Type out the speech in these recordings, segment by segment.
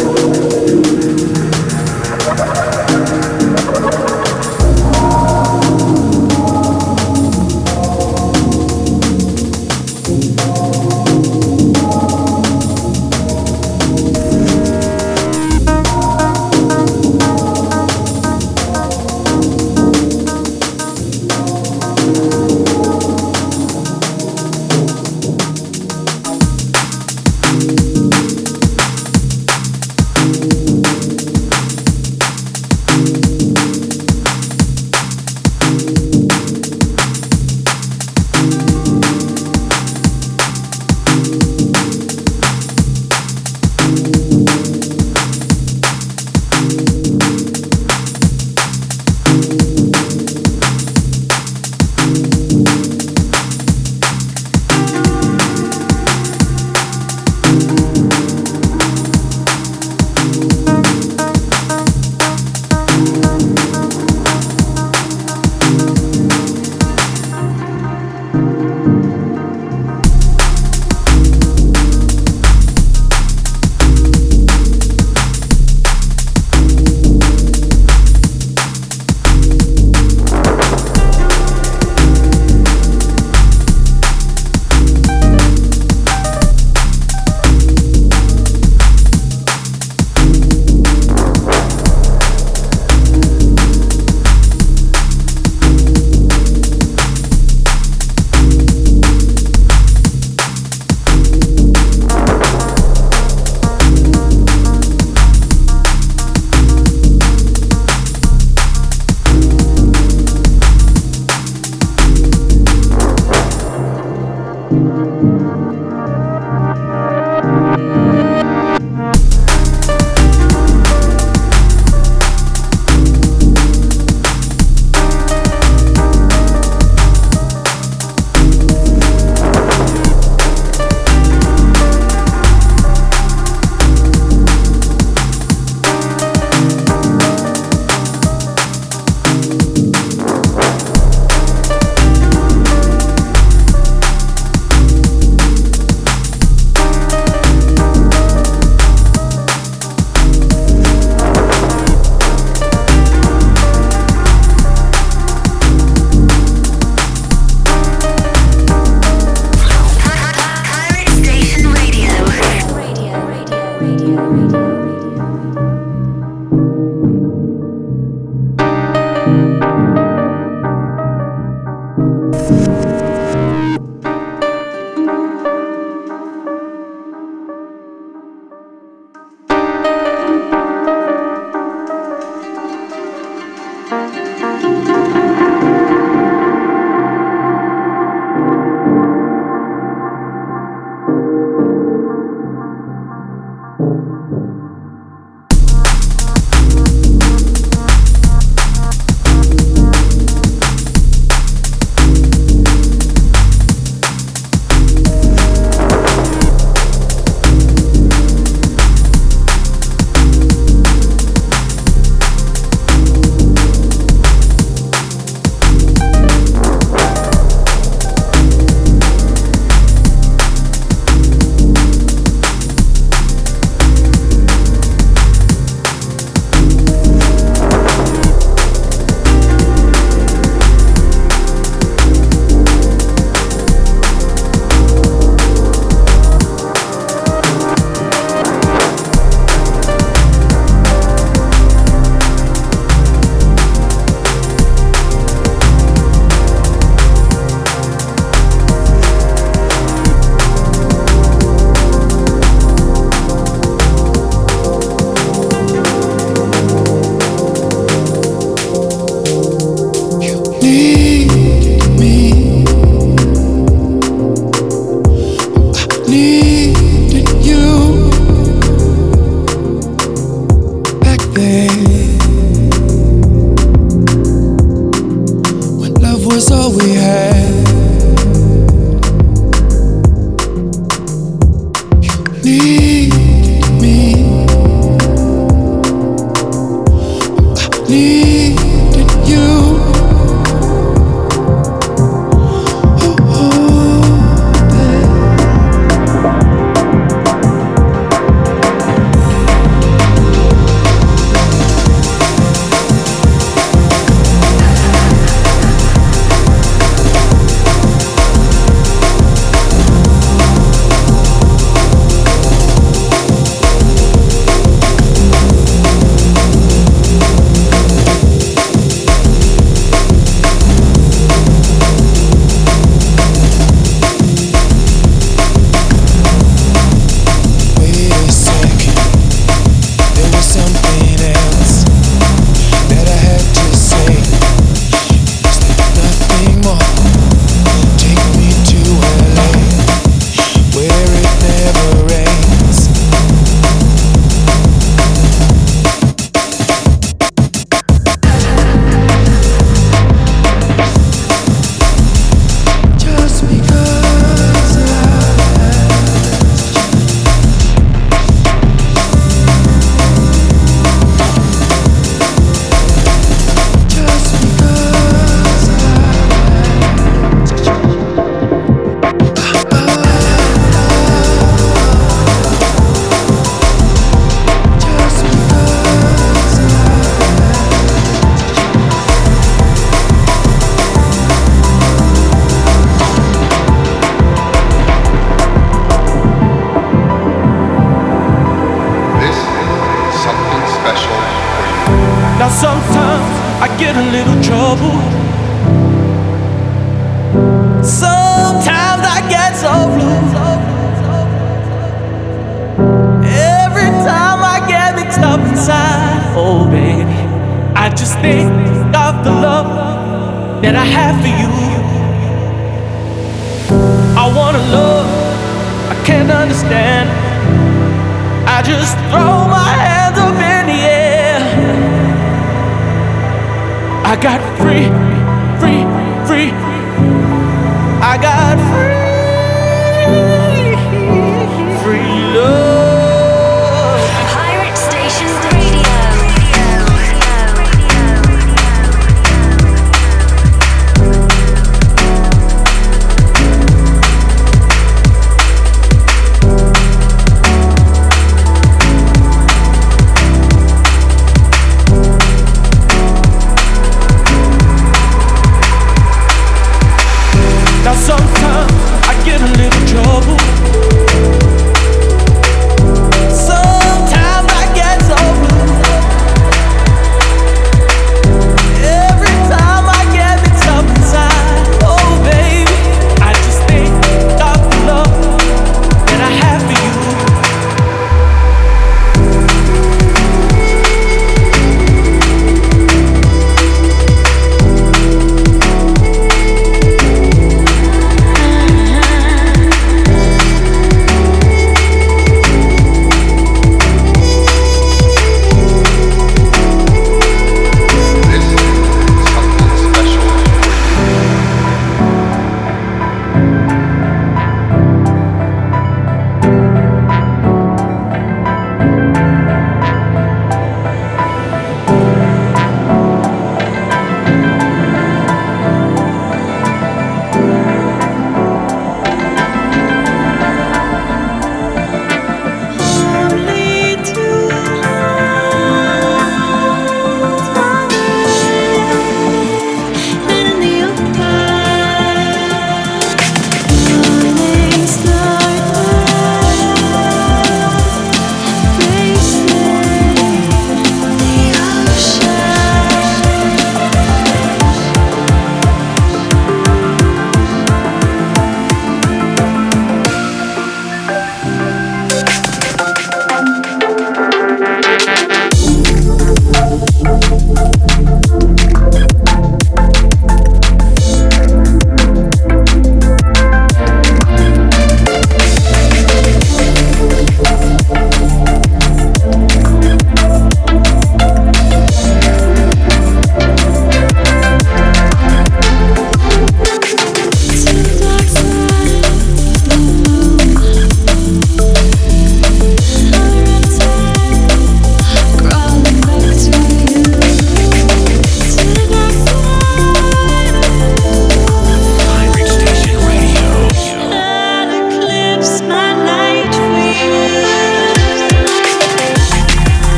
うん。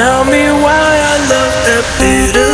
Tell me why I love that bitter